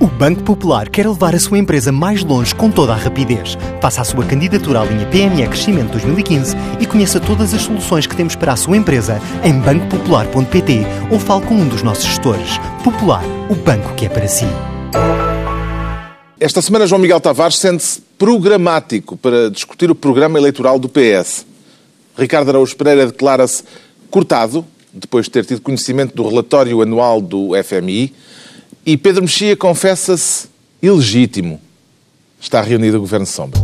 O Banco Popular quer levar a sua empresa mais longe com toda a rapidez. Faça a sua candidatura à linha PME Crescimento 2015 e conheça todas as soluções que temos para a sua empresa em bancopopular.pt ou fale com um dos nossos gestores. Popular, o banco que é para si. Esta semana, João Miguel Tavares sente-se programático para discutir o programa eleitoral do PS. Ricardo Araújo Pereira declara-se cortado, depois de ter tido conhecimento do relatório anual do FMI, e Pedro Mexia confessa-se ilegítimo. Está reunido o Governo Sombra.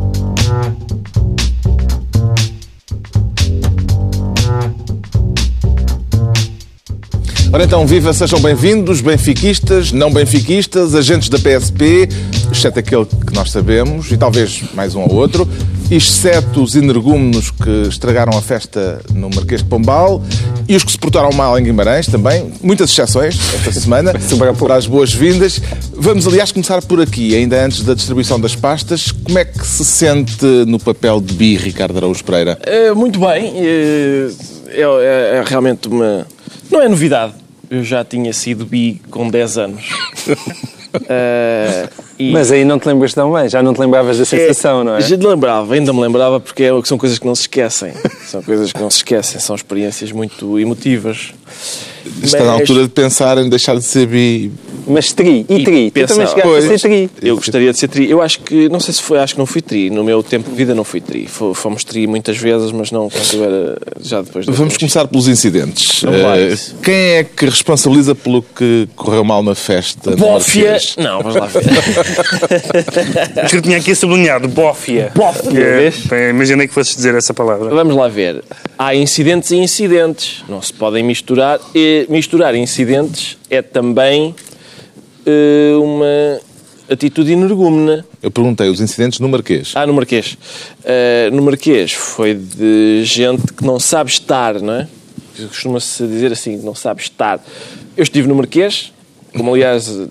Ora então, viva, sejam bem-vindos, benfiquistas, não benfiquistas, agentes da PSP, exceto aquele que nós sabemos, e talvez mais um ou outro, exceto os energúmenos que estragaram a festa no Marquês de Pombal e os que se portaram mal em Guimarães também. Muitas exceções esta semana para as boas-vindas. Vamos, aliás, começar por aqui, ainda antes da distribuição das pastas. Como é que se sente no papel de Bi, Ricardo Araújo Pereira? É, muito bem. É, é, é realmente uma. Não é novidade eu já tinha sido bi com 10 anos. uh, e... Mas aí não te lembras tão bem, já não te lembravas da sensação, é, não é? Já te lembrava, ainda me lembrava porque é, são coisas que não se esquecem. São coisas que não se esquecem, são experiências muito emotivas. Está Mas... na altura de pensar em deixar de ser bi mas tri, e tri, e tu também chegaste pois, a ser tri. Eu gostaria de ser tri. Eu acho que, não sei se foi, acho que não fui tri. No meu tempo de vida não fui tri. Fomos tri muitas vezes, mas não quando era já depois. Vamos começar pelos incidentes. Uh, quem é que responsabiliza pelo que correu mal na festa? Bófia! Não, vamos lá ver. eu tinha aqui sublinhado, bófia. Bófia! É, imaginei que fosses dizer essa palavra. Vamos lá ver. Há incidentes e incidentes. Não se podem misturar. E misturar incidentes é também uma atitude energúmena. Eu perguntei os incidentes no Marquês. Ah, no Marquês. Uh, no Marquês foi de gente que não sabe estar, não é? Costuma-se dizer assim, não sabe estar. Eu estive no Marquês, como aliás o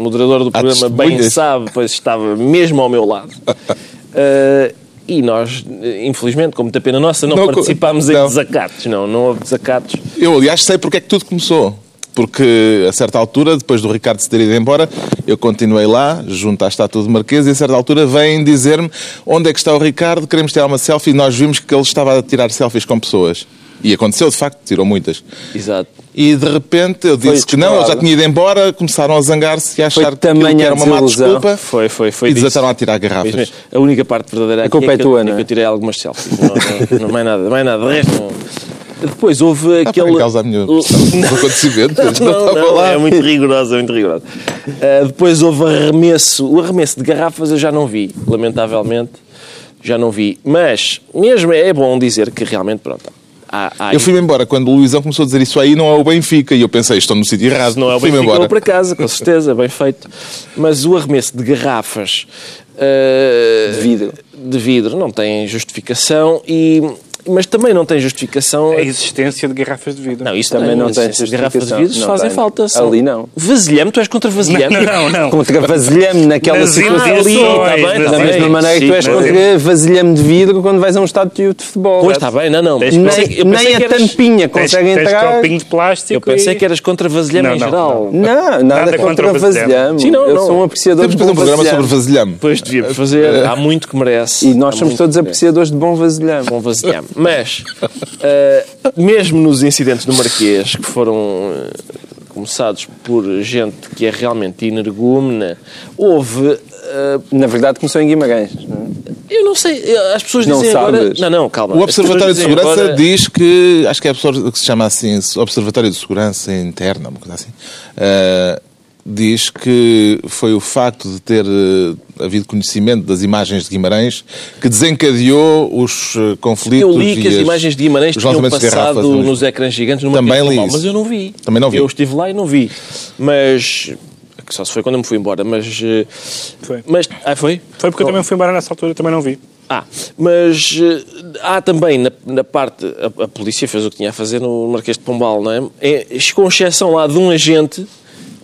moderador do programa bem sabe, pois estava mesmo ao meu lado. Uh, e nós, infelizmente, com muita pena nossa, não, não participámos não. em desacatos. Não, não houve desacatos. Eu, aliás, sei porque é que tudo começou porque a certa altura, depois do Ricardo se ter ido embora, eu continuei lá, junto à estátua de Marquês, e a certa altura vêm dizer-me onde é que está o Ricardo, queremos tirar uma selfie, e nós vimos que ele estava a tirar selfies com pessoas. E aconteceu, de facto, tirou muitas. Exato. E de repente eu disse que não, ele já tinha ido embora, começaram a zangar-se e a achar que, que era uma má desculpa. Foi, foi, foi. E desataram a tirar garrafas. A única parte verdadeira a culpa é, é, tua, é, é que eu tirei algumas selfies. não, não, não, mais nada, mais nada. De resto, não. Depois houve ah, aquele. causa a minha acontecimento. não, não, não é muito rigorosa, é muito rigorosa. Uh, depois houve arremesso. O arremesso de garrafas eu já não vi, lamentavelmente. Já não vi. Mas, mesmo é bom dizer que realmente, pronto, Há, há eu fui-me embora quando o Luizão começou a dizer isso aí, não é o Benfica. E eu pensei, estou no sítio errado. não é o Benfica, vou para casa, com certeza, bem feito. Mas o arremesso de garrafas uh, de vidro. de vidro não tem justificação e mas também não tem justificação. A existência de garrafas de vidro. Não, isso também não, não tem justificação. Garrafas de vidro fazem tem. falta. São... Ali não. Vasilhame, tu és contra vasilhame? Não, não, não. Contra vasilhame naquela Nas situação. Ali, está bem, da mesma maneira que tu és contra vasilhame de vidro quando vais a um estádio de futebol. Pois está bem, não, não. Nem, nem a tampinha consegue entrar. copinho de plástico. Eu pensei que eras contra vasilhame em geral. Não, nada contra vasilhame. Sim, não, Eu sou um apreciador de bom vasilhame. Temos que fazer um programa sobre vasilhame. Pois devíamos fazer. Há muito que merece. E nós somos todos apreciadores de bom vasilhame. Bom vasilhame. Mas Uh, mesmo nos incidentes do Marquês, que foram uh, começados por gente que é realmente energúmena, houve. Uh, Na verdade, começou em Guimarães. Não é? Eu não sei, as pessoas não dizem sabes. agora. Não, não, calma. O Observatório de Segurança agora... diz que. Acho que é a pessoa que se chama assim, Observatório de Segurança Interna, uma coisa assim. Uh, diz que foi o facto de ter uh, havido conhecimento das imagens de Guimarães que desencadeou os uh, conflitos. Eu li que as, as imagens de Guimarães tinham passado garrafas, nos ecrãs gigantes numa Também li mas eu não vi. Também não vi. Eu estive lá e não vi. Mas só se foi quando eu me fui embora, mas... Uh, foi. Mas, ah, foi? Foi porque eu também fui embora nessa altura, também não vi. Ah, mas há também na, na parte. A, a, polícia fez o que tinha a fazer no Marquês de Pombal, não é? é com exceção lá de um agente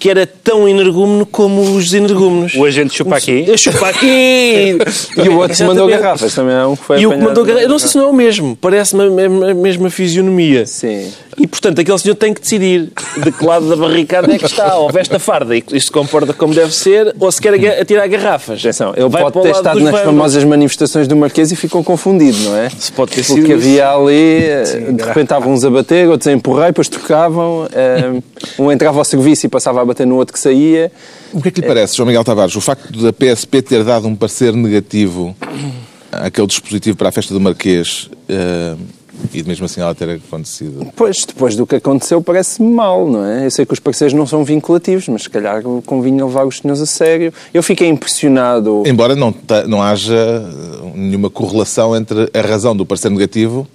que era tão energúmeno como os energúmenos. O agente chupa aqui. Eu chupa aqui! E o outro mandou garrafas também é um que foi E o que mandou garrafas. Eu não sei se não é o mesmo. Parece-me a mesma, fisionomia. Sim. E, portanto, aquele senhor tem que decidir de que lado da barricada é que está. Ou veste a farda e isto se comporta como deve ser, ou se quer atirar garrafas. Atenção, ele Vai pode o ter estado nas famosas manifestações do Marquês e ficou confundido, não é? Se pode ter sido Porque isso. havia ali, eh, de repente estavam uns a bater, outros a empurrar, e depois trocavam. eh, Um entrava ao serviço e passava a bater no outro que saía. O que é que lhe parece, João Miguel Tavares, o facto da PSP ter dado um parecer negativo àquele dispositivo para a festa do Marquês eh, e mesmo assim ela ter acontecido? Pois, depois do que aconteceu, parece-me mal, não é? Eu sei que os parceiros não são vinculativos, mas se calhar convinha levar os senhores a sério. Eu fiquei impressionado. Embora não, não haja eh, nenhuma correlação entre a razão do parecer negativo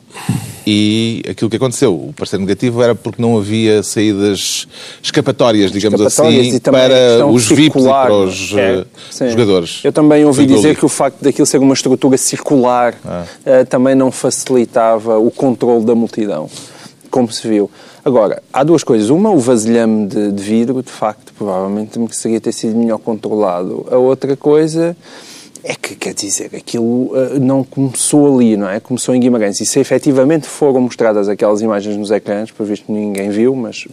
e aquilo que aconteceu. O parecer negativo era porque não havia saídas escapatórias, digamos escapatórias assim, para os VIPs e para os é, eh, sim. jogadores. Eu também ouvi dizer que o facto daquilo ser uma estrutura circular Ah. eh, também não facilitava o controle da multidão, como se viu. Agora, há duas coisas. Uma, o vasilhame de, de vidro, de facto, provavelmente seria ter sido melhor controlado. A outra coisa é que, quer dizer, aquilo eh, não começou ali, não é? Começou em Guimarães. E se efetivamente foram mostradas aquelas imagens nos ecrãs, por visto ninguém viu, mas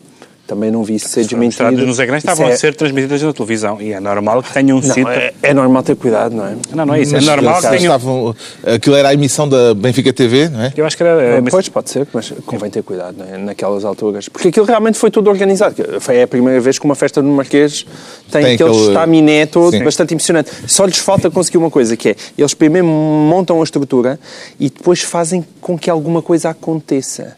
também não vi isso ser desmentido. Nos ecrãs Isso estavam é- a ser transmitidas na televisão. E é normal que tenham sido. Não, é, é normal ter cuidado, não é? Não, não é isso. Mas, é normal que tenham. estavam, aquilo era a emissão da Benfica TV, não é? Eu acho que era. mas- Pois, pode ser, mas convém ter cuidado não é? naquelas alturas. Porque aquilo realmente foi tudo organizado. Foi a primeira vez que uma festa no Marquês tem, Tem aquele aquele- estaminé todo Sim. bastante impressionante. Só lhes falta conseguir uma coisa, que é, eles primeiro montam a estrutura e depois fazem com que alguma coisa aconteça.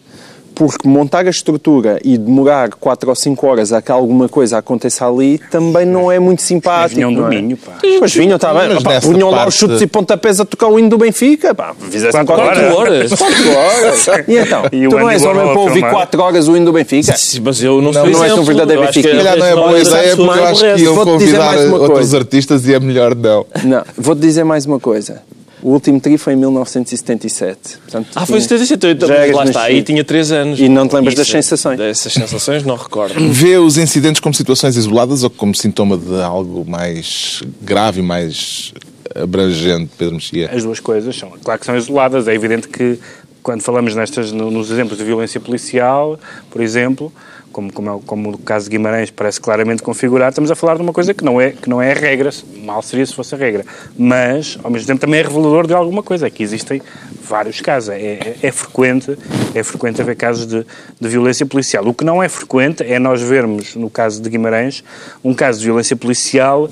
Porque montar a estrutura e demorar 4 ou 5 horas a que alguma coisa aconteça ali também não é muito simpático. vinham do é? Minho, pá. Pois vinham, está bem. Mas Pá, punham lá os chutes e pontapés a tocar o hino do Benfica. Pá, fizessem Quatro qualquer horas. Quatro horas. E então? E tu não és homem para ouvir filmar. 4 horas o hino do Benfica? Sim, Mas eu não, Não, sou não és um exemplo. verdadeiro que benfiquista. Se calhar não é boa ideia, porque eu acho que iam convidar outros artistas e é melhor não. Não, vou-te dizer mais uma coisa. O último tri foi em 1977. Portanto, Ah, foi em tinha- 77. Eu, Já eras lá está, aí tinha 3 anos. E não te lembras das Isso, sensações? Dessas sensações não recordo. Vê os incidentes como situações isoladas ou como sintoma de algo mais grave mais abrangente, Pedro Mexia? As duas coisas são, claro que são isoladas. É evidente que quando falamos nestas, no- nos exemplos de violência policial, por exemplo, como, como, é como o caso de Guimarães parece claramente configurado, estamos a falar de uma coisa que não é, que não é a regra, mal seria se fosse a regra, mas ao mesmo tempo também é revelador de alguma coisa, é que existem vários casos, é, é, é frequente, é frequente haver casos de, de violência policial. O que não é frequente é nós vermos, no caso de Guimarães, um caso de violência policial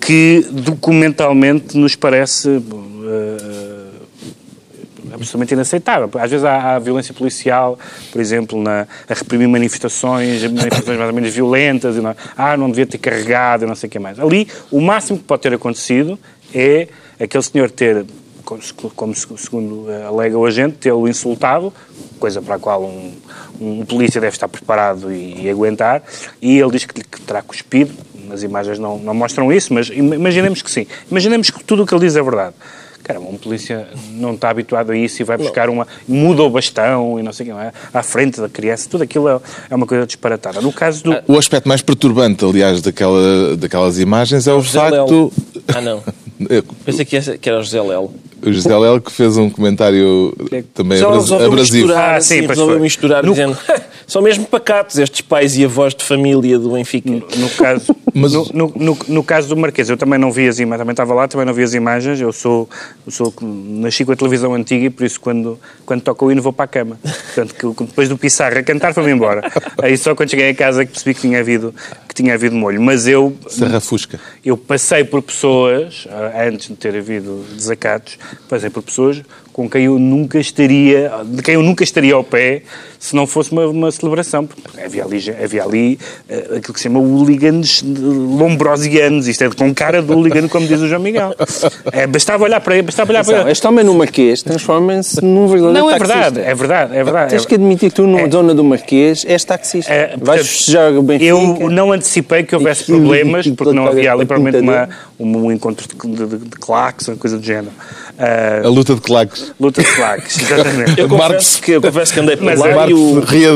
que documentalmente nos parece eh, absolutamente inaceitável. Às vezes há, há violência policial, por exemplo, na, a reprimir manifestações, manifestações mais ou menos violentas, e não, ah, não devia ter carregado, e não sei o que mais. Ali, o máximo que pode ter acontecido é aquele senhor ter, como, segundo eh, alega o agente, tê-lo insultado, coisa para a qual um, um polícia deve estar preparado e, e aguentar, e ele diz que, que terá cuspido, as imagens não, não mostram isso, mas im- imaginemos que sim. Imaginemos que tudo o que ele diz é verdade. Caramba, um polícia não está habituado a isso e vai buscar uma. muda o bastão e não sei o que, é? à frente da criança. Tudo aquilo é, é uma coisa disparatada. No caso do. O aspecto mais perturbante, aliás, daquela, daquelas imagens é o José facto. Ah, não. Pensei que, era o José Lelo. O José Léo que fez um comentário também abras- resolveu abrasivo. misturar, Ah, assim, sim, pois resolveu foi. misturar No- dizendo são mesmo pacatos estes pais e avós de família do Benfica. No caso, Mas- no, no, no- no caso do Marquês, eu também não vi as imagens, também estava lá, também não vi as imagens. Eu sou, eu sou nasci com a televisão antiga e por isso quando, quando toca o hino vou para a cama. Portanto, que, depois do Pissarra cantar foi-me embora. Aí só quando cheguei a casa que percebi que tinha havido, que tinha havido molho. Mas eu, Serra Fusca. eu passei por pessoas, antes de ter havido desacatos, passei por pessoas com quem eu nunca estaria, de quem eu nunca estaria ao pé se não fosse uma, uma celebração. Porque havia ali, havia ali ah, aquilo que se chama hooligans lombrosianos, isto é com cara de hooligan, como diz o João Miguel. É, bastava olhar para ele, bastava olhar para Atenção, ele. este homem no Marquês transforma-se num verdadeiro Não, é taxista. verdade, é verdade, é verdade. Tens que admitir que tu, numa É. zona do Marquês, és taxista. É, Vais portanto, festejar o Benfica. Eu não, ante- antecipei que houvesse Aquilo- problemas, porque não havia ali provavelmente uma, um, um encontro de, de, de, de claques, uma coisa do género. Ah, A luta de claques. Luta de claques, exatamente. Eu Marx- confesso, que, eu confesso que andei por lá é e o, ria-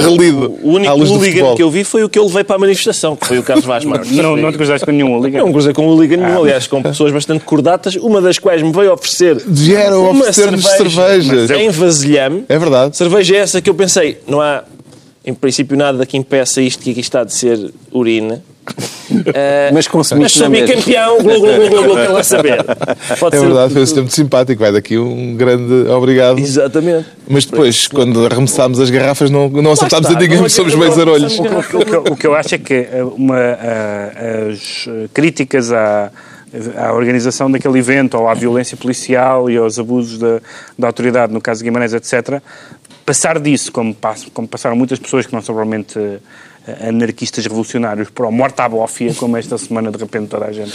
relido o único hooligan que eu vi foi o que eu levei para a manifestação, que foi o Carlos Vaz Marques. Não, não te cruzaste com nenhum hooligan? Não cruzei com hooligan nenhum, aliás, com pessoas bastante cordatas, uma das quais me veio oferecer Vieram uma oferecer-nos cerveja cervejas. em vasilhame. É verdade. Cerveja essa que eu pensei, não há, em princípio, nada que impeça isto que aqui está de ser urina. Eh, Mas consumiste Mas sou bicampeão, glu, glu, glu, glu, glu, quero lá saber. Pode É ser- verdade, foi um muito simpático. Vai daqui um grande obrigado. Exatamente. Mas depois, quando arremessámos as garrafas, não, não acertámos está, a ninguém, somos meio zarolhos. O, que- o que, eu- o que eu acho é que eh, uma, ah, as eh, críticas à, à organização daquele evento, ou à violência policial e aos abusos da, da autoridade, no caso de Guimarães, etc., passar disso, como, pass- como passaram muitas pessoas que não são realmente eh, anarquistas revolucionários, para o morte à bófia, como esta semana de repente toda a gente,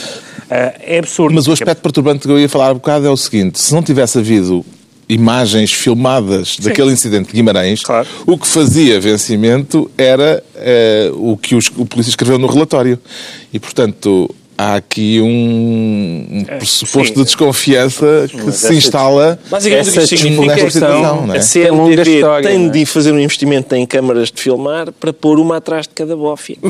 eh, é absurdo. Mas o aspecto perturbante que eu ia falar há bocado é o seguinte: se não tivesse havido imagens filmadas daquele incidente de Guimarães, Claro. o que fazia vencimento era eh, o que os- o polícia escreveu no relatório. E, portanto, há aqui um, um pressuposto sim. de desconfiança que se instala Basicamente o que Essa significa nesta é situação, é? a É CMTV história, tem é? de fazer um investimento em câmaras de filmar para pôr uma atrás de cada bófia.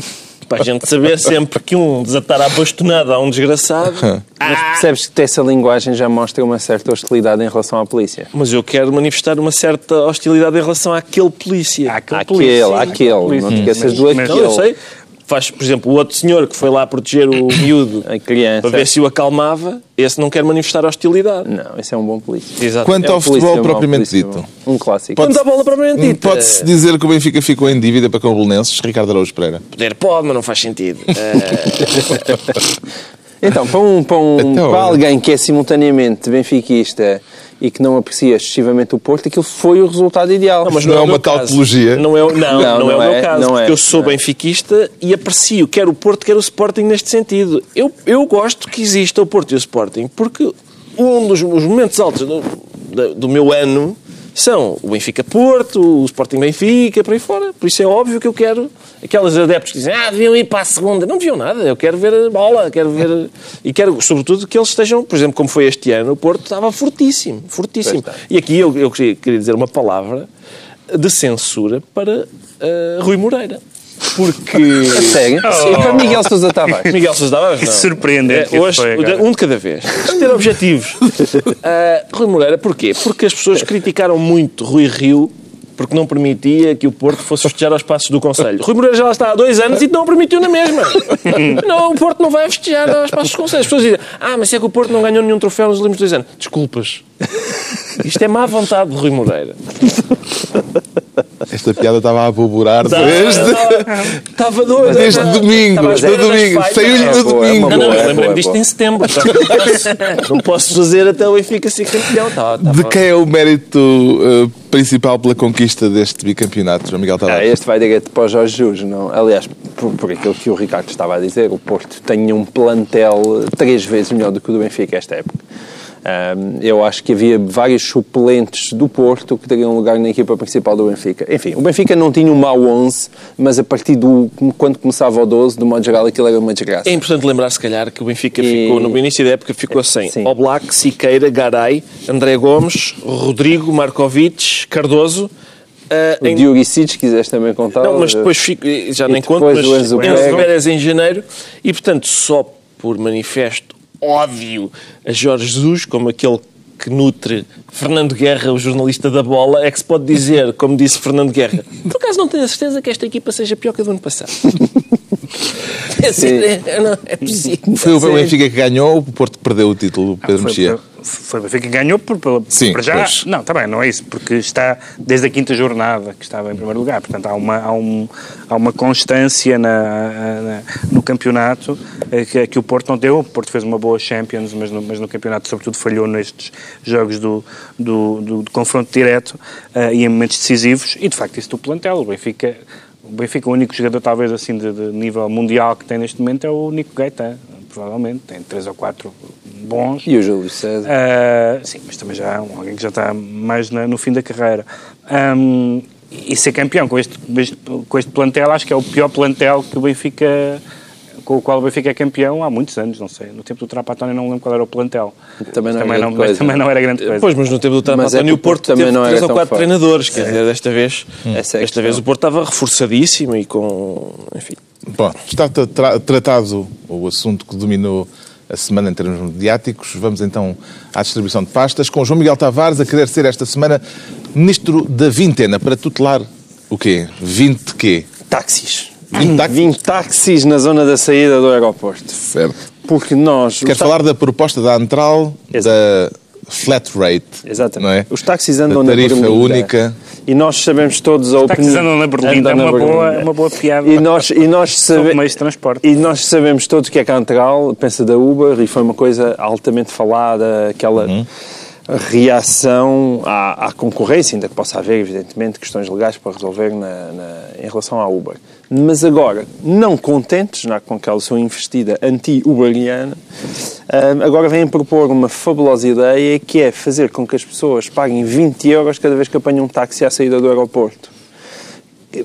Para a gente saber sempre que um desatar a bastonada a um desgraçado. Mas percebes que essa linguagem já mostra uma certa hostilidade em relação à polícia. Mas eu quero manifestar uma certa hostilidade em relação àquele polícia. Àquele Aquele, polícia. aquele. Não te esqueças do Mas- Não, eu aquele. sei. Faz, por exemplo, o outro senhor que foi lá proteger o miúdo A criança. para ver se o acalmava, esse não quer manifestar hostilidade. Não, esse é um bom polícia. Exato. Quanto É ao futebol Polícia, mau propriamente polícia, dito. Um clássico. Quanto à bola propriamente dita, Pode-se dizer que o Benfica ficou em dívida para com o Belenenses, Ricardo Araújo Pereira. poder pode, mas não faz sentido. Então, para, um, para, um- Então, para alguém que é simultaneamente benfiquista e que não aprecia excessivamente o Porto, aquilo foi o resultado ideal. Não é o uma meu caso. tautologia. Não é, o- não, não, Não, é não o meu é, caso, não é. porque eu sou Não é. benfiquista e aprecio quer o Porto, quer o Sporting neste sentido. Eu, eu gosto que exista o Porto e o Sporting, porque um dos os momentos altos do, do meu ano são o Benfica-Porto, o Sporting-Benfica, por aí fora. Por isso é óbvio que eu quero aqueles adeptos que dizem ah, deviam ir para a segunda. Não deviam nada, eu quero ver a bola, quero ver... E quero, sobretudo, que eles estejam, por exemplo, como foi este ano, o Porto estava fortíssimo, fortíssimo. E aqui eu, eu queria, queria dizer uma palavra de censura para eh, Rui Moreira. Porque... A sério? Oh. E para Miguel Sousa Tavares? Miguel Sousa Tavares, Que não. surpreendente É, que hoje, foi um de cada vez. Que ter objetivos. Ah, Rui Moreira, porquê? Porque as pessoas criticaram muito Rui Rio porque não permitia que o Porto fosse festejar aos passos do Conselho. Rui Moreira já lá está há dois anos e não permitiu na mesma. Não, o Porto não vai festejar aos passos do Conselho. As pessoas dizem, ah, mas é que o Porto não ganhou nenhum troféu nos últimos dois anos. Desculpas. Isto é má vontade de Rui Moreira. Esta piada estava a aboborar Tá. desde, Estava doido. desde domingo. Desde domingo. Saiu-lhe É no boa, é domingo. Não, não, boa, eu é lembrei-me disto em setembro. portanto, Não posso, fazer até o Benfica ser campeão. Tá, tá, De quem é o mérito eh, principal pela conquista deste bicampeonato, João Miguel Ah, Tavares? este vai direto para o Jorge Jesus, não? Aliás, por, por aquilo que o Ricardo estava a dizer, o Porto tem um plantel três vezes melhor do que o do Benfica esta época. Ahm, eu acho que havia vários suplentes do Porto que teriam lugar na equipa principal do Benfica. Enfim, o Benfica não tinha um mau 11, mas a partir do quando começava o 12, do modo geral, aquilo era uma desgraça. É importante lembrar, se calhar, que o Benfica E- ficou, no início da época, ficou sem Sim. Oblak, Siqueira, Garay, André Gomes, Rodrigo, Markovic, Cardoso. O em- Dioricic, se quiseres também contar. Não, mas depois fico, já nem conto, depois mas o Enzo. Pérez em janeiro. E, portanto, só por manifesto ódio a Jorge Jesus, como aquele que nutre Fernando Guerra, o jornalista da bola, é que se pode dizer, como disse Fernando Guerra, por acaso não tenho a certeza que esta equipa seja pior que a do ano passado. é, assim, é, não, é possível. Foi o Benfica que ganhou ou o Porto que perdeu o título, Pedro Foi, Mexia? Foi, o Benfica que ganhou por, pela, Sim, para já. pois. Não, está bem, não é isso, porque está desde a quinta jornada que estava em primeiro lugar. Portanto, há uma, há um, há uma constância na, na- no campeonato eh, que, que o Porto não deu. O Porto fez uma boa Champions, mas no, mas no campeonato, sobretudo, falhou nestes jogos do, do, do- do confronto direto eh, e em momentos decisivos. E de facto, isso do plantel. O Benfica. O Benfica, o único jogador, talvez assim, de, de nível mundial que tem neste momento é o Nico Gaeta, provavelmente. Tem três ou quatro bons. E o Júlio César. Ah, sim, mas também já é um- alguém que já está mais na- no fim da carreira. Ahm, e ser campeão com este, com este plantel, acho que é o pior plantel que o Benfica com o qual o Benfica é campeão há muitos anos, não sei. No tempo do Trapatónio não lembro qual era o plantel. Também não, também era, não, grande coisa. também não era grande coisa. Pois, mas no tempo do Mas é o Porto também teve não era três ou quatro forte. treinadores, quer dizer, desta vez, Essa é desta vez o Porto estava reforçadíssimo e com, enfim, Bom, está tra- tra- tratado o assunto que dominou a semana em termos mediáticos. Vamos então à distribuição de pastas, com João Miguel Tavares a querer ser esta semana Ministro da Vintena para tutelar o quê? 20 quê? Táxis. 20 táxis? 20 táxis na zona da saída do aeroporto. Certo. Porque nós... Quer falar da proposta da Antral da flat rate, Exatamente. não é? Os táxis andam Da na tarifa Berlinda. única. E nós sabemos todos a Os táxis opinião... andam na Berlinda, é Andam uma, na boa, Berlinda. uma boa piada. E nós, e nós sabemos... meios de transporte. E nós sabemos todos que é que a Antral pensa da Uber e foi uma coisa altamente falada, aquela reação à, à concorrência, ainda que possa haver, evidentemente, questões legais para resolver na- na- em relação à Uber. Mas agora, não contentes já com aquela sua investida anti-uberiana, agora vêm propor uma fabulosa ideia que é fazer com que as pessoas paguem 20 euros cada vez que apanham um táxi à saída do aeroporto.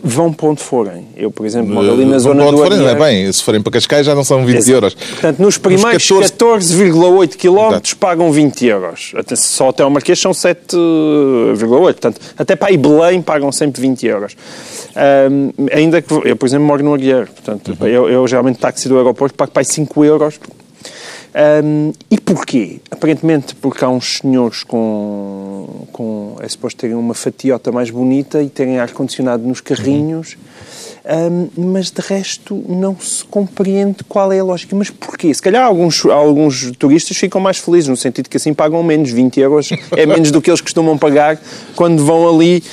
Vão para onde forem. Eu, por exemplo, moro ali na Vão zona para onde do forem, não é bem. Se forem para Cascais já não são 20 Exato. euros. Portanto, nos primeiros 14 14,8 km Exato. pagam 20 euros. Até- Só até ao Marquês são 7,8. Portanto, até para aí Belém pagam sempre 20 euros. Ahm, ainda que eu, por exemplo, moro no Aguiar. Portanto, Uhum. eu, eu geralmente táxi do aeroporto pago para aí 5 euros. Ahm, e porquê? Aparentemente porque há uns senhores com, com é suposto terem uma fatiota mais bonita e terem ar-condicionado nos carrinhos, Ahm, mas de resto não se compreende qual é a lógica. Mas porquê? Se calhar alguns, alguns turistas ficam mais felizes, no sentido que assim pagam menos, 20 euros é menos do que eles costumam pagar quando vão ali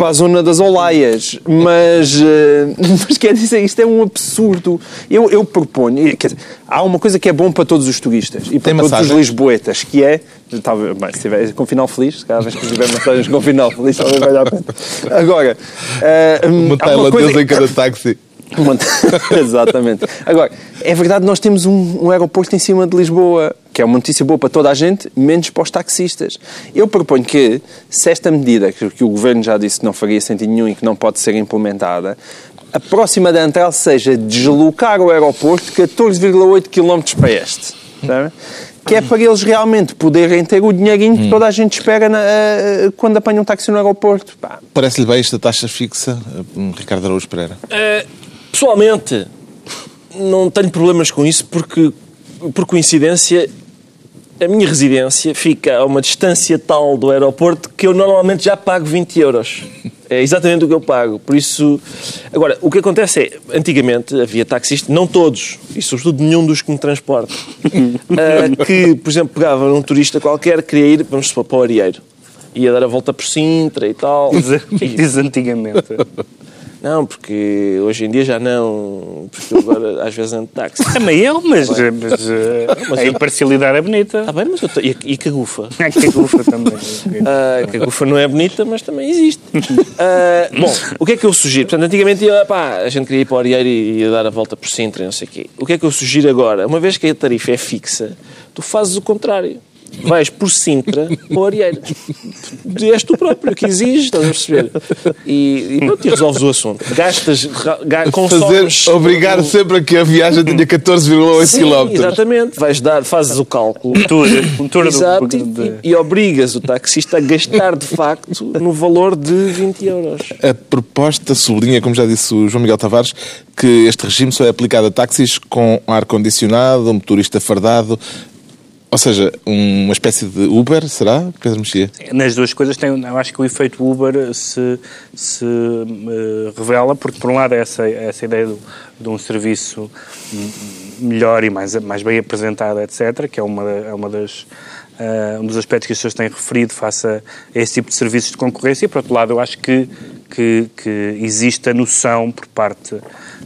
para a zona das Olaias. Mas, eh, mas quer dizer, isto é um absurdo. Eu, eu proponho, quer dizer, há uma coisa que é bom para todos os turistas e para Tem todos massagens? os lisboetas, que é, talvez, bem, se tiver com final feliz, se cada vez que tiver mensagens com final feliz, talvez valha a pena. Agora, eh, Uma uma coisa- tailandesa em cada táxi. Exatamente. Agora, é verdade, nós temos um, um aeroporto em cima de Lisboa, que é uma notícia boa para toda a gente, menos para os taxistas. Eu proponho que, se esta medida, que, o Governo já disse que não faria sentido nenhum e que não pode ser implementada, a próxima da Antral seja deslocar o aeroporto 14,8 km para este. sabe? Que é para eles realmente poderem ter o dinheirinho que toda a gente espera na- eh, quando apanham um táxi no aeroporto. Parece-lhe bem esta taxa fixa, hum, Ricardo Araújo Pereira? Eh, pessoalmente, não tenho problemas com isso porque, por coincidência, a minha residência fica a uma distância tal do aeroporto que eu normalmente já pago 20 euros. É exatamente o que eu pago. Por isso. Agora, o que acontece é, antigamente havia taxistas, não todos, e sobretudo nenhum dos que me transportam, ah, que, por exemplo, pegava num turista qualquer, queria ir, vamos supor, para o Arieiro. Ia dar a volta por Sintra e tal. E- Diz antigamente. não, porque hoje em dia já não. Porque eu agora às vezes ando de táxi. Também eu, mas, mas, eh, Mas a eu- imparcialidade é bonita. Está bem, mas eu tô... e, a- e cagufa? É que a Gufa também. Ah, cagufa não é bonita, mas também existe. Ah, bom, o que é que eu sugiro? Portanto, antigamente ia, pá, a gente queria ir para o Arieiro e ia dar a volta por Sintra e não sei o quê. O que é que eu sugiro agora? Uma vez que a tarifa é fixa, tu fazes o contrário. Vais por Sintra para o Arieiro. És tu próprio que exiges, estás a perceber? E, e pronto, e resolves o assunto. Gastas, ga, Fazer, obrigar sempre a que a viagem tenha 14,8 Sim, km. exatamente. Vais dar, fazes o cálculo. Um tour, um tour Exato, do, e- e, e obrigas o taxista a gastar de facto no valor de 20 euros. A proposta sublinha, como já disse o João Miguel Tavares, que este regime só é aplicado a táxis com ar-condicionado, um motorista fardado, ou seja, uma espécie de Uber, será, Pedro Mexia? Nas duas coisas, tem, eu acho que o efeito Uber se, se eh, revela, porque, por um lado, é essa, essa ideia do, de um serviço melhor e mais, mais bem apresentado, etc., que é uma, é uma das. eh, um dos aspectos que as pessoas têm referido face a esse tipo de serviços de concorrência, e por outro lado, eu acho que, que, que existe a noção por parte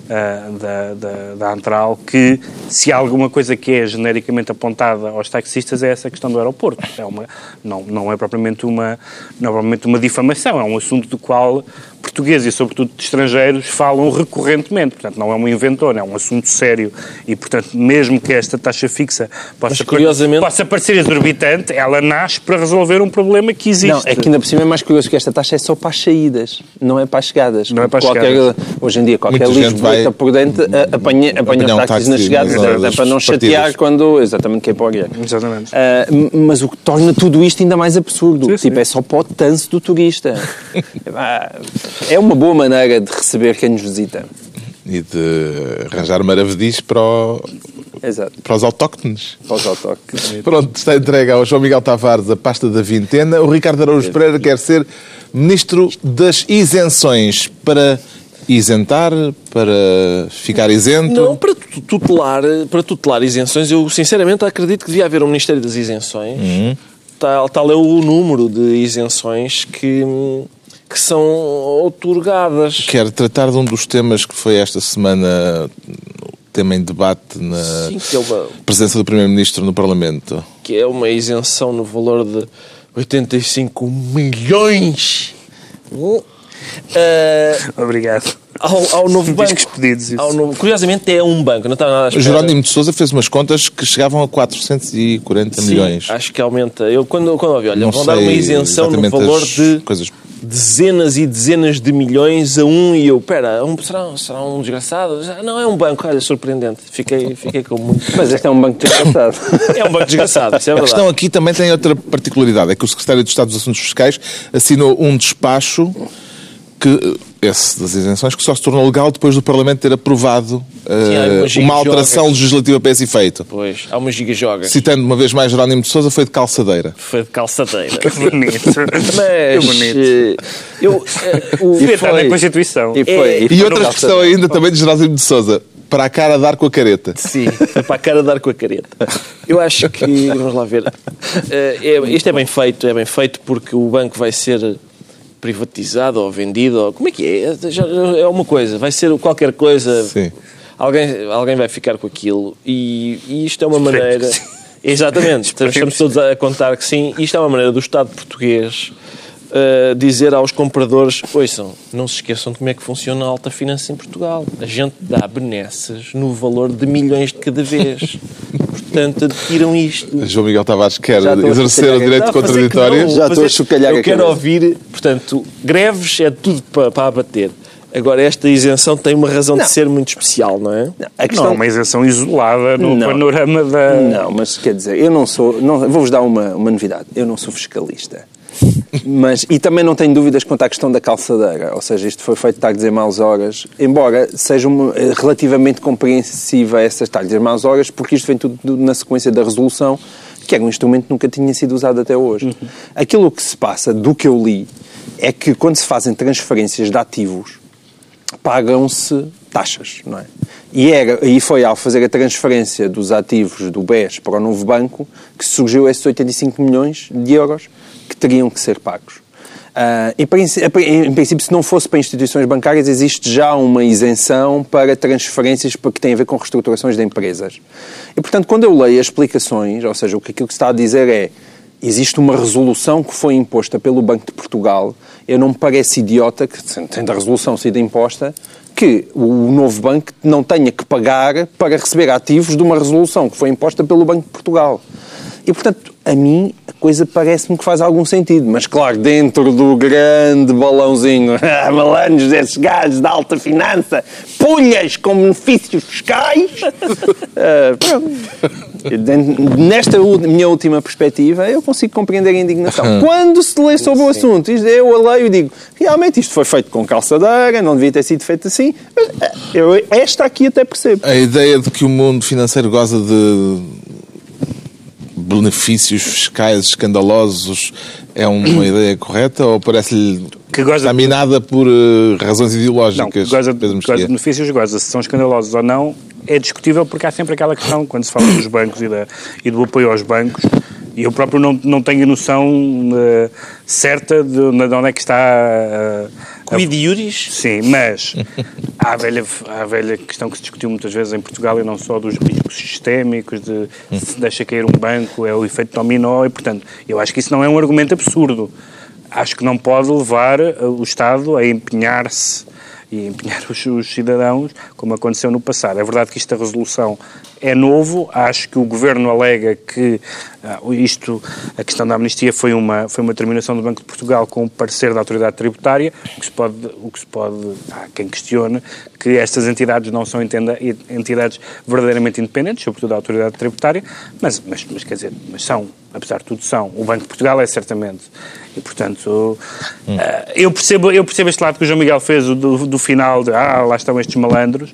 uh, da, da, da Antral que se há alguma coisa que é genericamente apontada aos taxistas é essa questão do aeroporto. É uma, não, não, é propriamente uma, não é propriamente uma difamação, é um assunto do qual portugueses e, sobretudo, estrangeiros falam recorrentemente. Portanto, não é um inventor, é um assunto sério. E, portanto, mesmo que esta taxa fixa possa, Mas, curiosamente... possa parecer exorbitante, ela nasce para resolver um problema que existe. Não, é que ainda por cima é mais curioso que esta taxa é só para as saídas, não é para as chegadas. Não é para as qualquer, chegadas. Hoje em dia, qualquer Muita gente lisboeta vai- por dentro a- apanha, apanha um táxis táxi nas chegadas, nas é, é para não partidas. chatear quando exatamente quem pode ir. Exatamente. Ah, mas o que torna tudo isto ainda mais absurdo. Sim, sim. tipo, é só para o tanso do turista. É uma boa maneira de receber quem nos visita. E de arranjar maravedis para, o- Exato. para os autóctones. Para os autóctones. Pronto, está entregue ao João Miguel Tavares a pasta da vintena. O Ricardo Araújo Pereira quer ser Ministro das Isenções para isentar, para ficar isento. Não, para tu- tutelar, para tutelar isenções, eu sinceramente acredito que devia haver um Ministério das Isenções. Uhum. Tal, tal é o número de isenções que, que são otorgadas. Quero tratar de um dos temas que foi esta semana o tema em debate na Sim, é uma, presença do Primeiro-Ministro no Parlamento. que é uma isenção no valor de 85 milhões. Ah, Obrigado. ao, ao novo banco. Pedidos, isso. Novo- curiosamente é um banco, não está nada a. Jerónimo de Sousa fez umas contas que chegavam a 440 Sim, milhões. Acho que aumenta. Eu quando, quando ouvi, olha, Não vão dar uma isenção no valor de coisas. dezenas e dezenas de milhões a um e eu, pera, um, será, será um desgraçado? Não, é um banco, olha, surpreendente. Fiquei, fiquei com muito... Mas este é um banco desgraçado. É um banco desgraçado, isso é A verdade. questão aqui também tem outra particularidade, é que o Secretário de Estado dos Assuntos Fiscais assinou um despacho que esse das isenções que só se tornou legal depois do Parlamento ter aprovado Sim, eh, umas uma gigas alteração legislativa para esse efeito. Pois, há uma giga-joga. Citando uma vez mais Jerónimo de Sousa, foi de calçadeira. Foi de calçadeira. Que bonito. Mas Que bonito. eh, eu, eh, o, Devia estar na foi. Constituição. E foi. É, E foi outra no questão ainda também de Jerónimo de Sousa, para a cara dar com a careta. Sim, foi para a cara dar com a careta. Eu acho que, vamos lá ver, Eh, é, isto é bem feito, é bem feito porque o banco vai ser privatizado ou vendido, ou, como é que é? É uma coisa, vai ser qualquer coisa, Sim. alguém, alguém vai ficar com aquilo e, e isto é uma maneira... Exatamente, estamos, estamos todos a contar que sim. Isto é uma maneira do Estado português uh, dizer aos compradores: ouçam, não se esqueçam de como é que funciona a alta finança em Portugal. A gente dá benesses no valor de milhões de cada vez. Portanto, adquiram isto. João Miguel Tavares quer exercer o direito Não, contraditório. não, Já estou a chocalhar Eu quero ouvir, portanto, greves é tudo para, para abater. Agora, esta isenção tem uma razão Não. de ser muito especial, não é? A Não, questão... uma isenção isolada no Não. panorama da. Não, mas quer dizer, eu não sou. Não, Vou-vos dar uma, uma novidade. Eu não sou fiscalista. Mas, e também não tenho dúvidas quanto à questão da calçadeira. Ou seja, isto foi feito, a dizer maus horas, embora seja uma- eh, relativamente compreensiva essas dizer maus horas, porque isto vem tudo na sequência da resolução, que era um instrumento que nunca tinha sido usado até hoje. Aquilo que se passa, do que eu li, é que quando se fazem transferências de ativos, pagam-se taxas, não é? E, era, e foi ao fazer a transferência dos ativos do BES para o novo banco que surgiu esses 85 milhões de euros que teriam que ser pagos. Ah, em, princ- em princípio, se não fosse para instituições bancárias, existe já uma isenção para transferências que têm a ver com reestruturações de empresas. E, portanto, quando eu leio as explicações, ou seja, o que aquilo que está a dizer é existe uma resolução que foi imposta pelo Banco de Portugal. Eu não me parece idiota, que tendo a resolução sido imposta, que o novo banco não tenha que pagar para receber ativos de uma resolução que foi imposta pelo Banco de Portugal. E, portanto, a mim a coisa parece-me que faz algum sentido. Mas, claro, dentro do grande balãozinho, malandros desses gajos da alta finança, pulhas com benefícios fiscais, ah, pronto. Nesta minha última perspectiva, eu consigo compreender a indignação. Quando se lê sobre o assunto, eu a leio e digo, realmente isto foi feito com calçadeira, não devia ter sido feito assim, mas ah, eu, esta aqui até percebo. A ideia de que o mundo financeiro goza de benefícios fiscais escandalosos é uma ideia correta ou parece-lhe Que goza está de- minada por eh, razões Não, ideológicas? goza, de- Pedro goza Mexia? de benefícios, goza se são escandalosos ou não, é discutível porque há sempre aquela questão, quando se fala dos bancos e, da, e do apoio aos bancos, e eu próprio não, não tenho noção eh, certa de, de onde é que está eh, Quid iuris? Sim, mas há a, velha, há a velha questão que se discutiu muitas vezes em Portugal e não só dos riscos sistémicos, de se deixa cair um banco, é o efeito dominó, e portanto, eu acho que isso não é um argumento absurdo. Acho que não pode levar eh, o Estado a empenhar-se e empenhar os, os, cidadãos, como aconteceu no passado. É verdade que esta resolução é novo, acho que o Governo alega que uh, isto, a questão da amnistia foi uma, foi uma determinação do Banco de Portugal com o parecer da autoridade tributária, o que se pode, o que se pode há quem questione que estas entidades não são entenda, entidades verdadeiramente independentes, sobretudo a autoridade tributária, mas, mas, mas quer dizer, mas são, apesar de tudo são. O Banco de Portugal é certamente. E, portanto, hum. uh, eu, percebo, eu percebo este lado que o João Miguel fez do, do final de, ah, lá estão estes malandros,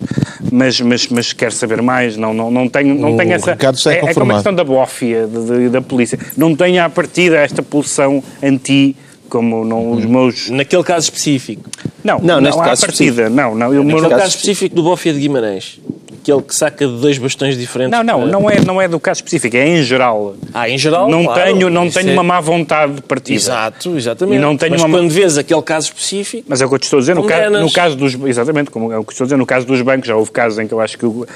mas, mas, mas quero saber mais, não, não, não tenho, não tenho essa... É, é, é como a questão da bófia, de, de, da polícia. Não tenho à partida esta pulsão anti como não, os meus... Naquele caso específico? Não, não, não neste caso partida, específico. não. não eu, Naquele caso específico do Bófia de Guimarães aquele que saca de dois bastões diferentes. Não, não, para... não, é, não é do caso específico, é em geral. Ah, em geral, Não claro, tenho, não tenho é... uma má vontade de partida. Exato, exatamente. E não tenho Mas uma... quando vês aquele caso específico... Mas é o que eu te estou a dizer, no, ca... no caso dos... Exatamente, como é o que estou a dizer, no caso dos bancos, já houve casos em que eu acho que o,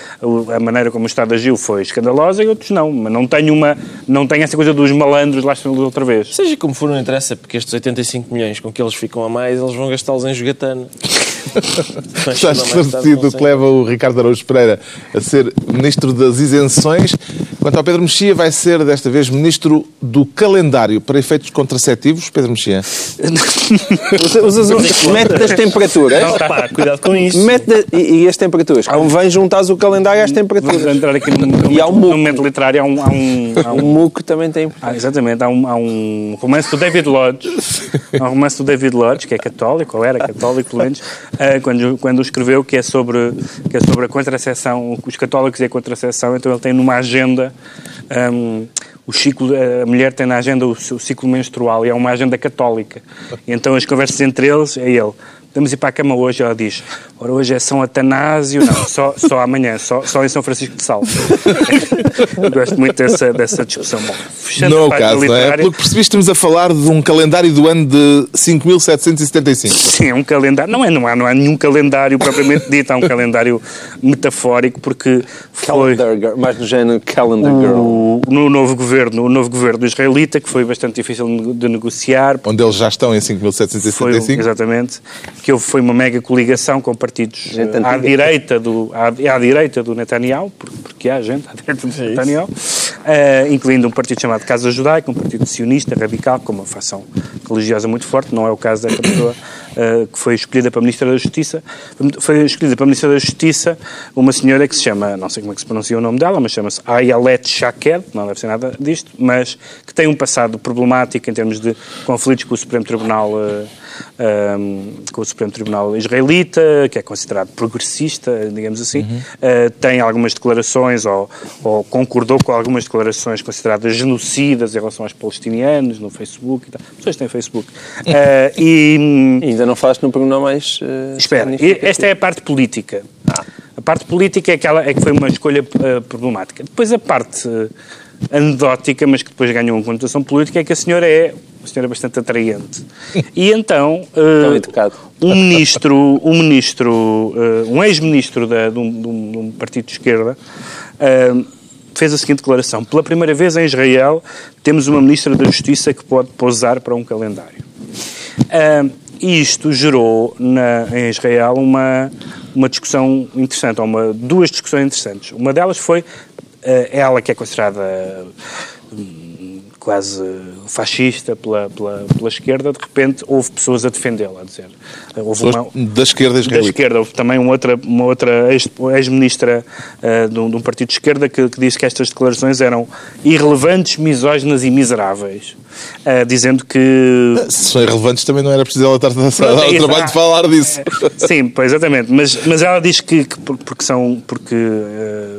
a maneira como o Estado agiu foi escandalosa e outros não. Mas não tenho uma... Não tenho essa coisa dos malandros, lá estão outra vez. Seja como for, não interessa, porque estes 85 milhões com que eles ficam a mais, eles vão gastá-los em jogatana. Estás esclarecido que leva o Ricardo Araújo Pereira a ser Ministro das Isenções. Quanto ao Pedro Mexia, vai ser desta vez Ministro do Calendário para efeitos contraceptivos. Pedro Mexia. Usas o método das temperaturas. Não, pá, cuidado com isso. Método e, e as temperaturas. Convém juntar o calendário às temperaturas. Vamos entrar aqui no, e há um no momento literário. Há um, há um, há um... o MOOC também tem. Ah, exatamente. Há um, há um romance do David Lodge. há um romance do David Lodge, que é católico, ou era católico, pelo menos, quando, quando escreveu, que é sobre, que é sobre a contracepção, os católicos e a contracepção. Então ele tem numa agenda um, o ciclo, a mulher tem na agenda o seu ciclo menstrual e é uma agenda católica. E então as conversas entre eles é ele. Vamos ir para a cama hoje, ela diz. Ora, hoje é São Atanásio, não, só, só amanhã, só, só em São Francisco de Sales. Gosto muito dessa, dessa discussão. Bom, não é o caso, literária, não é? Pelo que percebi, estamos a falar de um calendário do ano de 5.775. Sim, é um calendário. Não, é, não, há, não há nenhum calendário propriamente dito, há um calendário metafórico, porque foi... Calendar, mais no género Calendar Girl. O, no novo governo, o novo governo israelita, que foi bastante difícil de negociar. Onde eles já estão em 5.775. Exatamente que foi uma mega coligação com partidos à direita, do, à, à, direita do Netanyahu, porque há gente à direita do é Netanyahu, uh, incluindo um partido chamado Casa Judaica, um partido sionista, radical, com uma facção religiosa muito forte, não é o caso desta pessoa uh, que foi escolhida para Ministra da Justiça. Foi escolhida para Ministra da Justiça uma senhora que se chama, não sei como é que se pronuncia o nome dela, mas chama-se Ayelet Shaked, não deve ser nada disto, mas que tem um passado problemático em termos de conflitos com o Supremo Tribunal uh, um, com o Supremo Tribunal israelita, que é considerado progressista, digamos assim, uhum. uh, tem algumas declarações ou, ou, concordou com algumas declarações consideradas genocidas em relação aos palestinianos no Facebook e tal. As pessoas têm Facebook. Uh, e, ainda não falaste num programa mais. Uh, espera, esta é a parte política. Ah. A parte política é que, ela, é que foi uma escolha uh, problemática. Depois a parte anedótica, mas que depois ganhou uma conotação política, é que a senhora é uma senhora bastante atraente. E então, uh, um ministro, um ministro, uh, um ex-ministro de, de, um, de, um, partido de esquerda, uh, fez a seguinte declaração: pela primeira vez em Israel temos uma ministra da Justiça que pode pousar para um calendário. E isto gerou na, em Israel uma, uma discussão interessante, ou uma, duas discussões interessantes. Uma delas foi ela que é considerada quase fascista pela, pela, pela, esquerda, de repente houve pessoas a defendê-la, a dizer. Houve uma, da esquerda israelita. Da esquerda, houve também uma outra, uma outra ex-ministra uh, de, um, de, um, partido de esquerda que, que, disse que estas declarações eram irrelevantes, misóginas e miseráveis. Uh, dizendo que... Se são irrelevantes também não era preciso ela estar a dar o trabalho de falar disso. Sim, pois, exatamente. Mas, mas ela diz que, que porque são... Porque, uh,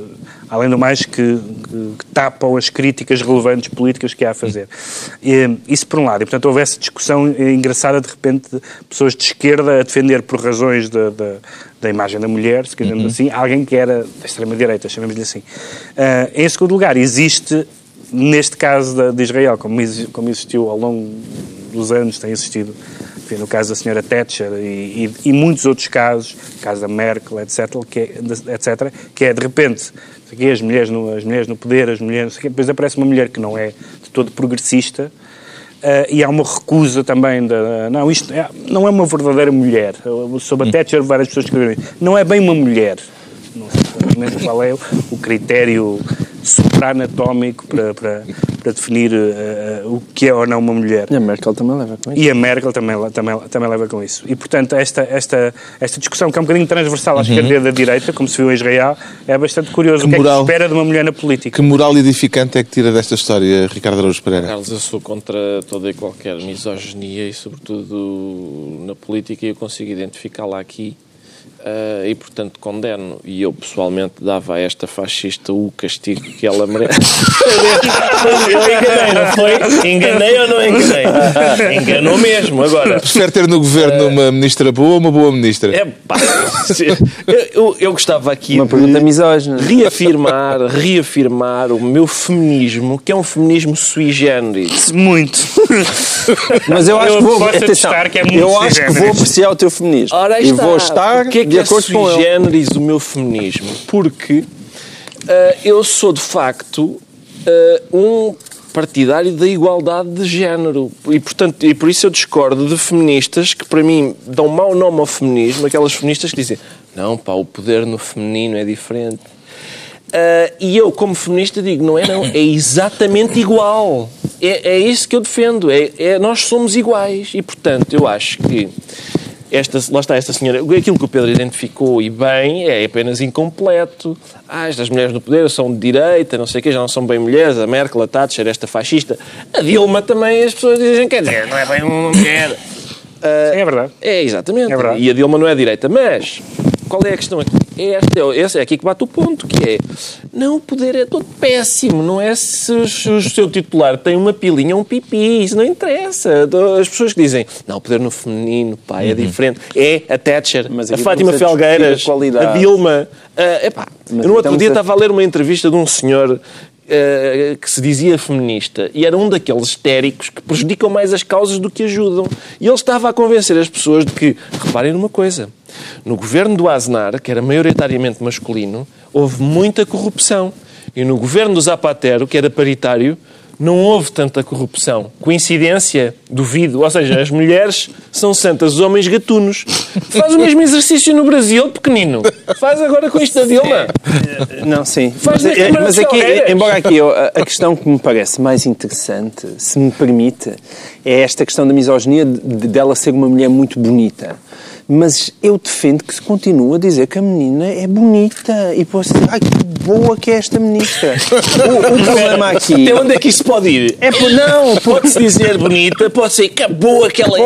além do mais, que, que, que, tapam as críticas relevantes políticas que há a fazer. E, isso por um lado. E, portanto, houve essa discussão engraçada, de repente, de pessoas de esquerda a defender por razões de, de, da imagem da mulher, se quisermos uhum. assim, alguém que era da extrema-direita, chamemos-lhe assim. Uh, em segundo lugar, existe, neste caso de, Israel, como, como existiu ao longo dos anos, tem existido enfim, no caso da senhora Thatcher e, e, e muitos outros casos, o caso da Merkel, etc., que é, etc., que é de repente aqui, as, mulheres no, as mulheres no poder, as mulheres, depois aparece uma mulher que não é de todo progressista, Uh, e há uma recusa também da. Não, isto é, não é uma verdadeira mulher. Sobre a Thatcher, várias pessoas escreveram Não é bem uma mulher. Não sei qual é o critério supranatómico para, para, para definir uh, o que é ou não uma mulher. E a Merkel também leva com isso. E a Merkel também, também, também leva com isso. E, portanto, esta, esta, esta discussão, que é um bocadinho transversal à uhum. esquerda e da direita, como se viu em Israel, é bastante curioso. Que o que moral, é que se espera de uma mulher na política? Que moral edificante é que tira desta história, Ricardo Araújo Pereira? Carlos, eu sou contra toda e qualquer misoginia e, sobretudo, na política, e eu consigo identificá-la aqui Uh, e, portanto, condeno. E eu, pessoalmente, dava a esta fascista o castigo que ela merece. eu enganei, não foi? Enganei ou não enganei? Enganou mesmo, agora. Prefere ter no governo uh, uma ministra boa ou uma boa ministra? É pá. Eu, eu, eu gostava aqui uma pergunta misógina. reafirmar, reafirmar o meu feminismo, que é um feminismo sui generis. Muito. Mas eu acho eu que vou, atenção, que é muito eu acho que vou apreciar o teu feminismo. Ora, e vou estar que é que de acordo com ele. o meu feminismo? Porque uh, eu sou, de facto, uh, um partidário da igualdade de género. E, portanto, e por isso eu discordo de feministas que, para mim, dão mau nome ao feminismo, aquelas feministas que dizem não, pá, o poder no feminino é diferente. Uh, e eu, como feminista, digo, não é não, é exatamente igual. É, é isso que eu defendo, é, é, nós somos iguais. E, portanto, eu acho que esta, lá está esta senhora, aquilo que o Pedro identificou e bem é apenas incompleto. Ah, estas mulheres no poder são de direita, não sei o quê, já não são bem mulheres, a Merkel, a Thatcher, esta fascista. A Dilma também, as pessoas dizem, quer dizer, não é bem uma mulher. Uh, é verdade. É, exatamente. É verdade. E a Dilma não é direita, mas qual é a questão aqui? É esta, é, é aqui que bate o ponto, que é não, o poder é todo péssimo, não é se o seu titular tem uma pilinha ou um pipi, isso não interessa. As pessoas que dizem, não, o poder no feminino, pá, é uhum. diferente. É a Thatcher, Mas a Fátima Felgueiras, a, a Dilma. Uh, epá, eu no outro dia estava a ler uma entrevista de um senhor Uh, que se dizia feminista e era um daqueles histéricos que prejudicam mais as causas do que ajudam. E ele estava a convencer as pessoas de que, reparem numa coisa, no governo do Aznar, que era maioritariamente masculino, houve muita corrupção. E no governo do Zapatero, que era paritário, não houve tanta corrupção. Coincidência? Duvido. Ou seja, as mulheres são santas, os homens gatunos. Faz o mesmo exercício no Brasil, pequenino. Faz agora com isto da Dilma. Não, sim. Faz mas, é, mas aqui, embora aqui a questão que me parece mais interessante, se me permite, é esta questão da misoginia de, dela ser uma mulher muito bonita mas eu defendo que se continue a dizer que a menina é bonita e posso dizer, ai que boa que é esta ministra. o, o problema aqui. Até onde é que isso pode ir? É não, pode-se dizer bonita, pode ser que boa que ela é.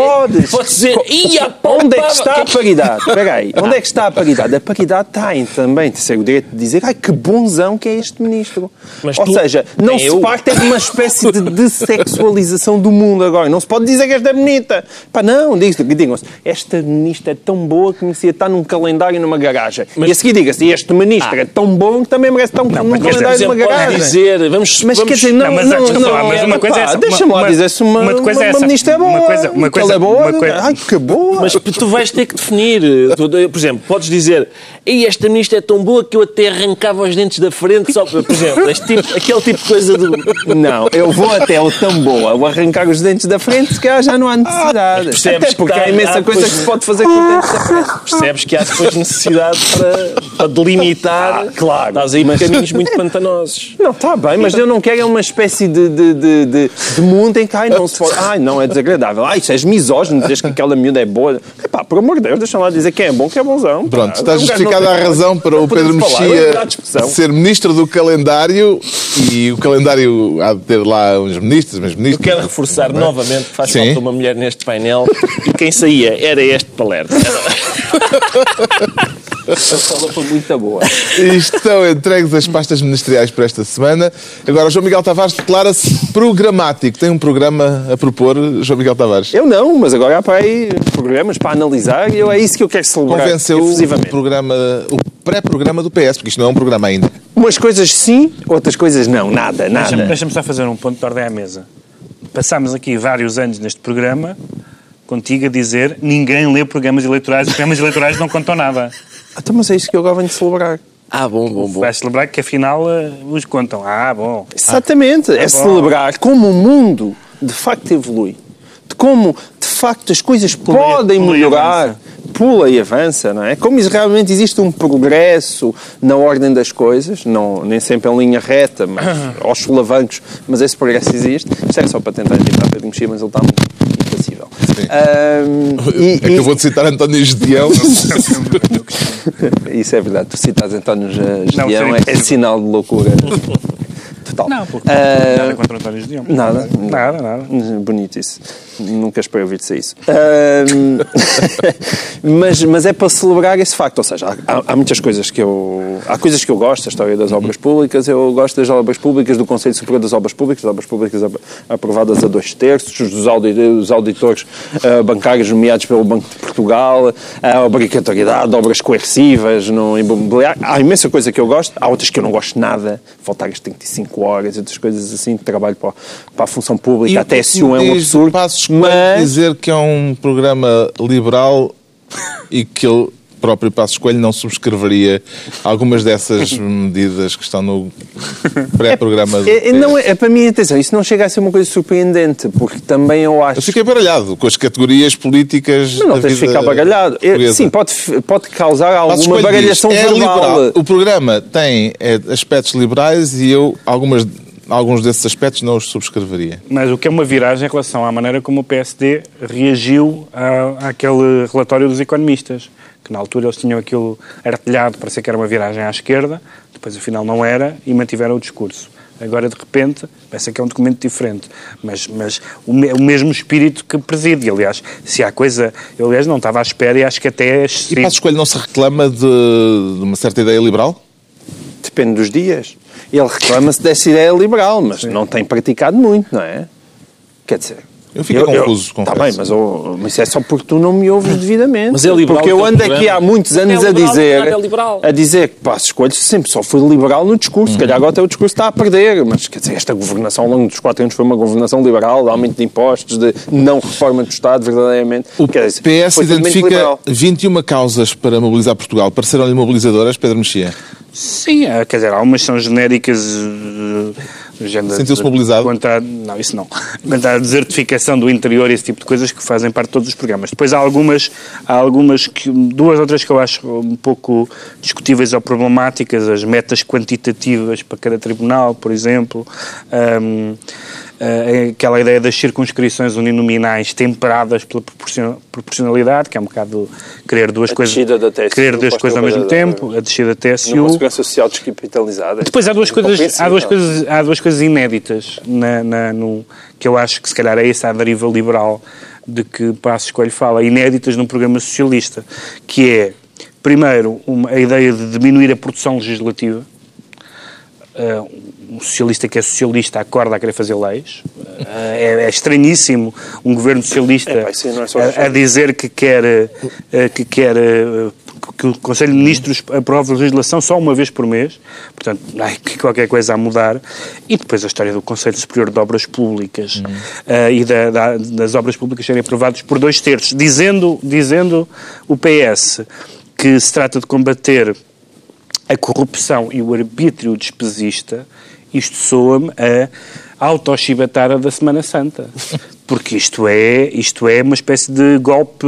Pode dizer, ia Onde é que está a paridade? Espera aí, onde é que está a paridade? A paridade está em também ter o direito de dizer, ai que bonzão que é este ministro. Mas Ou tu, seja, não se eu... parte de uma espécie de dessexualização do mundo agora. Não se pode dizer que esta é bonita. Pá, não, digam-se, esta ministra é tão boa que merecia estar num calendário numa garagem. Mas, e a seguir diga-se, este ministro ah. é tão bom que também merece estar num, calendário numa garagem. dizer, vamos, mas vamos, quer dizer, não, mas, não, não, não, mas uma coisa é essa. Deixa-me lá dizer se uma, uma, coisa é uma ministra é boa. Uma coisa, uma coisa, é boa. Uma coisa, ai, que boa. Mas tu vais ter que definir. Por exemplo, podes dizer, e esta ministra é tão boa que eu até arrancava os dentes da frente só por exemplo, este tipo, aquele tipo de coisa do... Não, eu vou até o tão boa, vou arrancar os dentes da frente, se calhar já não há necessidade. Ah, até porque há imensa coisa que se pode fazer com percebes que há depois necessidade para, para delimitar. Ah, claro. Estás aí mas... caminhos muito pantanosos. Não, está bem, mas eu não quero uma espécie de, de, de, de, de mundo em que ai, não se pode. Ai, não, é desagradável. Ai, se és misógino, dizes que aquela miúda é boa. Epá, por amor de Deus, deixa lá dizer que é bom, que é bonzão. Pronto, está justificada a razão para o Pedro Mexia ser ministro do calendário e o calendário há de ter lá uns ministros, mas ministros. Eu quero reforçar novamente que faz Sim. falta uma mulher neste painel e quem saía era este Palermo. A sala foi muito boa. Estão entregues as pastas ministeriais para esta semana. Agora, o João Miguel Tavares declara-se programático. Tem um programa a propor, João Miguel Tavares? Eu não, mas agora há para aí programas para analisar e eu, é isso que eu quero celebrar. Convenceu o, programa, o pré-programa do PS, porque isto não é um programa ainda. Umas coisas sim, outras coisas não. Nada, nada. Deixa-me deixa só fazer um ponto de ordem à mesa. Passámos aqui vários anos neste programa contigo a dizer ninguém lê programas eleitorais, os programas eleitorais não contam nada. Então, mas é isso que eu agora venho de celebrar. Ah, bom, bom, bom. Vais celebrar que afinal eh, os contam. Ah, bom. Exatamente. é bom. celebrar como o mundo de facto evolui. De como de facto as coisas Pula e- podem pula e melhorar. avança. Pula e avança, não é? Como realmente existe um progresso na ordem das coisas, não, nem sempre em linha reta, mas aos solavancos, mas esse progresso existe. Isto é só para tentar irritar Pedro Mexia, mas ele está muito impassível. Ahm, e- e- Acabou de citar António Gedeão. Isso é verdade. Tu citas António Ge- Gedeão, é, é sinal de loucura total. Não, porque Ah, nada contra António Gedeão. Nada. Nada, nada. Bonito isso. Nunca esperei ouvir dizer isso. Ahm, mas, mas é para celebrar esse facto. Ou seja, há, há- muitas coisas que eu. Há coisas que eu gosto, a história das obras públicas. Eu gosto das obras públicas, do Conselho Superior das Obras Públicas, das obras públicas ap- aprovadas a dois terços, dos audi- dos auditores ah, bancários nomeados pelo Banco de Portugal, a obrigatoriedade de obras coercivas no imobiliário. Há imensa coisa que eu gosto, há outras que eu não gosto nada. Faltar as 35 horas, outras coisas assim de trabalho para, para a função pública. a TSU é um diz absurdo. Passos mas dizer que é um programa liberal e que ele próprio Passos Coelho não subscreveria algumas dessas medidas que estão no pré-programa É, é, não é, é, para mim, atenção, isso não chega a ser uma coisa surpreendente, porque também eu acho. Eu fiquei baralhado com as categorias políticas Mas não da tens de ficar baralhado. É, portuguesa. sim, pode, pode causar alguma baralhação diz, é verbal. liberal. O programa tem é, aspectos liberais e eu algumas, alguns desses aspectos não os subscreveria. Mas o que é uma viragem em relação à maneira como o PSD reagiu à, àquele relatório dos economistas, que na altura eles tinham aquilo artilhado para ser que era uma viragem à esquerda, depois afinal não era e mantiveram o discurso. Agora, de repente, parece que é um documento diferente, mas, mas o, me- o mesmo espírito que preside. E, aliás, se há coisa... Eu, aliás, não estava à espera e acho que até... é E. Passos Coelho não se reclama de, de uma certa ideia liberal? Depende dos dias. Ele reclama-se dessa ideia liberal, mas não tem praticado muito, não é? Quer dizer. Eu fiquei confuso, Está confesso. bem, mas, oh, mas isso é só porque tu não me ouves devidamente. Mas é liberal Porque eu ando aqui há muitos anos É a liberal, dizer. é liberal. A dizer que Passos Escolho sempre só foi liberal no discurso. Se calhar agora até o discurso está a perder. Mas quer dizer, esta governação ao longo dos quatro anos foi uma governação liberal, de aumento de impostos, de não reforma do Estado, verdadeiramente. O Quer dizer, PS identifica liberal. 21 causas para mobilizar Portugal. Pareceram-lhe mobilizadoras, Pedro Mexia? Sim, é, quer dizer, algumas são genéricas. eh, Sentiu-se mobilizado? Quanto à, não, isso não. Quanto à desertificação do interior e esse tipo de coisas que fazem parte de todos os programas. Depois há algumas, há algumas que, duas ou três que eu acho um pouco discutíveis ou problemáticas, as metas quantitativas para cada tribunal, por exemplo. Ahm, eh, aquela ideia das circunscrições uninominais temperadas pela proporcion- proporcionalidade, que é um bocado querer duas A coisas, TSU querer duas coisas ao mesmo tempo, a descida da TSU. Numa segurança social descapitalizada. Depois há duas coisas, há duas coisas, há duas coisas inéditas na, na- no, que eu acho que se calhar é essa a deriva liberal de que Passos Escolho fala, inéditas num programa socialista, que é, primeiro, uma, a ideia de diminuir a produção legislativa. Um socialista que é socialista acorda a querer fazer leis. Uh, é, é estranhíssimo um governo socialista É, não é a, a dizer que quer, uh, que quer uh, que o Conselho de Ministros aprove legislação só uma vez por mês. Portanto, há aqui qualquer coisa a mudar. E depois a história do Conselho Superior de Obras Públicas uh, e da- da- das obras públicas serem aprovadas por dois terços, dizendo, dizendo o PS que se trata de combater a corrupção e o arbítrio despesista, isto soa-me a autochibatara da Semana Santa. Porque isto é, isto é uma espécie de golpe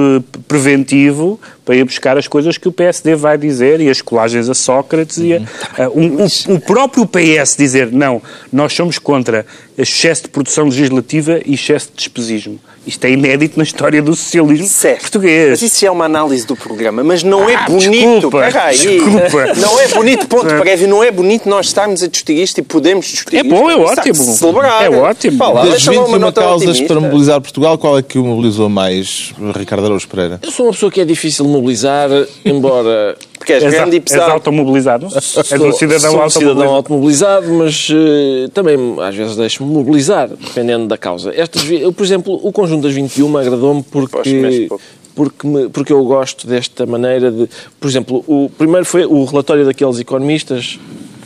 preventivo para ir buscar as coisas que o PSD vai dizer e as colagens a Sócrates e a, a- um- o, o próprio PS dizer não, nós somos contra excesso de produção legislativa e excesso de despesismo. Isto é inédito na história do socialismo Certo. português. Mas isso é uma análise do programa, mas não é Ah, bonito. desculpa, desculpa. Não é bonito, ponto prévio, não é bonito nós estarmos a discutir isto e podemos discutir É bom, é isto. ótimo. Sabe-se Celebrar. É ótimo. Lá, Das deixa lá uma 21 nota causas para mobilizar Portugal, qual é que o mobilizou mais, Ricardo Araújo Pereira? Eu sou uma pessoa que é difícil de mobilizar, embora Porque és És, grande e és pesado. automobilizado? És um Sou- cidadão sou um cidadão automobilizado? mas eh, também às vezes deixo-me mobilizar, dependendo da causa. Estas, eu, por exemplo, o conjunto das 21 agradou-me porque, porque, me- porque eu gosto desta maneira de. Por exemplo, o primeiro foi o relatório daqueles economistas.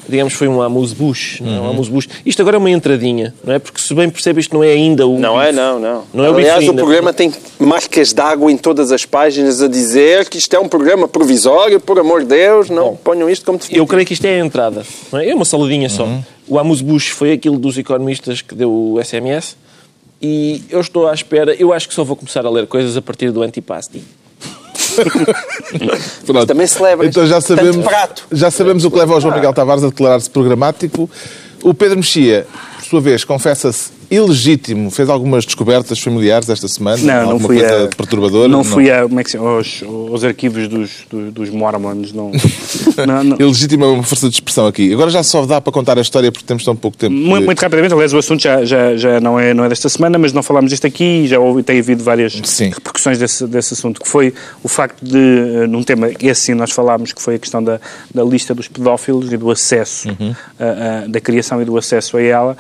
Digamos, foi um amuse-bouche. não é? Uhum. Um amuse-bouche. Isto agora é uma entradinha, não é? Porque se bem percebe, isto não é ainda o. Não é, bife. não, não. Não é o bife Aliás, o ainda. programa tem marcas d'água em todas as páginas a dizer que isto é um programa provisório, por amor de Deus, não ponham isto como definitivo. Eu creio que isto é a entrada. Não é? é uma saladinha só. Uhum. O amuse-bouche foi aquilo dos economistas que deu o SMS e eu estou à espera. Eu acho que só vou começar a ler coisas a partir do antipasti. Também celebras. Então já sabemos, prato. já sabemos o que leva o João Miguel Tavares a declarar-se programático. O Pedro Mexia, por sua vez, confessa-se ilegítimo. Fez algumas descobertas familiares esta semana? Não, não fui coisa a, perturbadora? Não fui a, como é que se aos, aos arquivos dos, dos, dos mormons. Não, não, não. Ilegítimo é uma força de expressão aqui. Agora já só dá para contar a história porque temos tão pouco tempo. Muito, muito rapidamente, aliás, o assunto já, já, já não, é, não é desta semana, mas não falámos disto aqui e já houve, tem havido várias Sim. repercussões desse, desse assunto, que foi o facto de, eh, num tema, esse sim nós falámos, que foi a questão da, da lista dos pedófilos e do acesso, ah, ah, da criação e do acesso a ela,